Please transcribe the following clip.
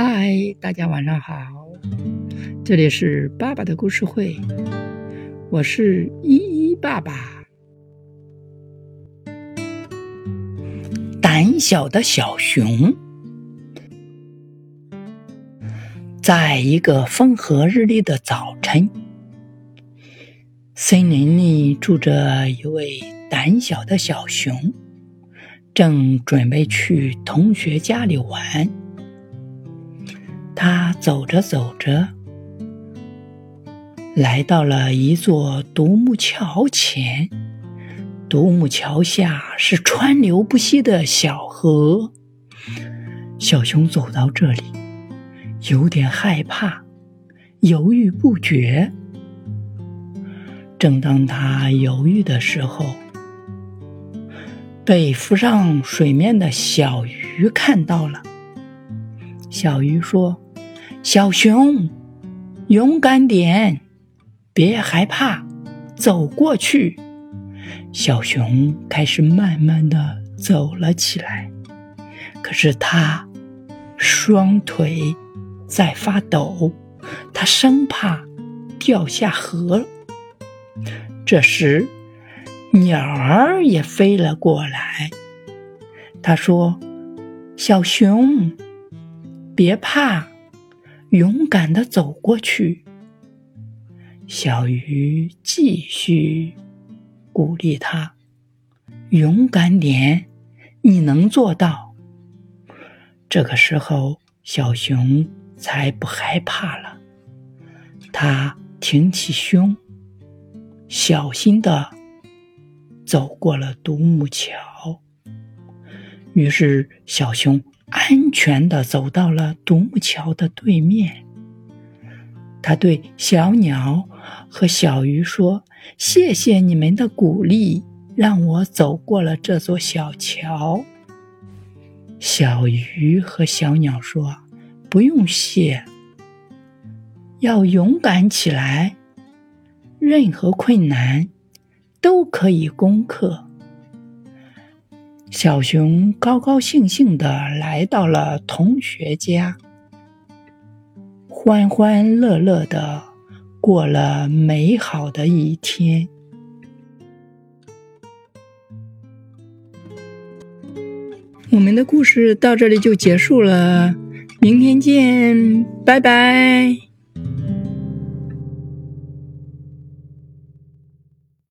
嗨，大家晚上好，这里是爸爸的故事会，我是依依爸爸。胆小的小熊，在一个风和日丽的早晨，森林里住着一位胆小的小熊，正准备去同学家里玩。他走着走着，来到了一座独木桥前。独木桥下是川流不息的小河。小熊走到这里，有点害怕，犹豫不决。正当他犹豫的时候，被浮上水面的小鱼看到了。小鱼说。小熊，勇敢点，别害怕，走过去。小熊开始慢慢的走了起来，可是它双腿在发抖，它生怕掉下河。这时，鸟儿也飞了过来，它说：“小熊，别怕。”勇敢的走过去，小鱼继续鼓励他：“勇敢点，你能做到。”这个时候，小熊才不害怕了。他挺起胸，小心的走过了独木桥。于是，小熊。安全的走到了独木桥的对面，他对小鸟和小鱼说：“谢谢你们的鼓励，让我走过了这座小桥。”小鱼和小鸟说：“不用谢，要勇敢起来，任何困难都可以攻克。”小熊高高兴兴的来到了同学家，欢欢乐乐的过了美好的一天。我们的故事到这里就结束了，明天见，拜拜。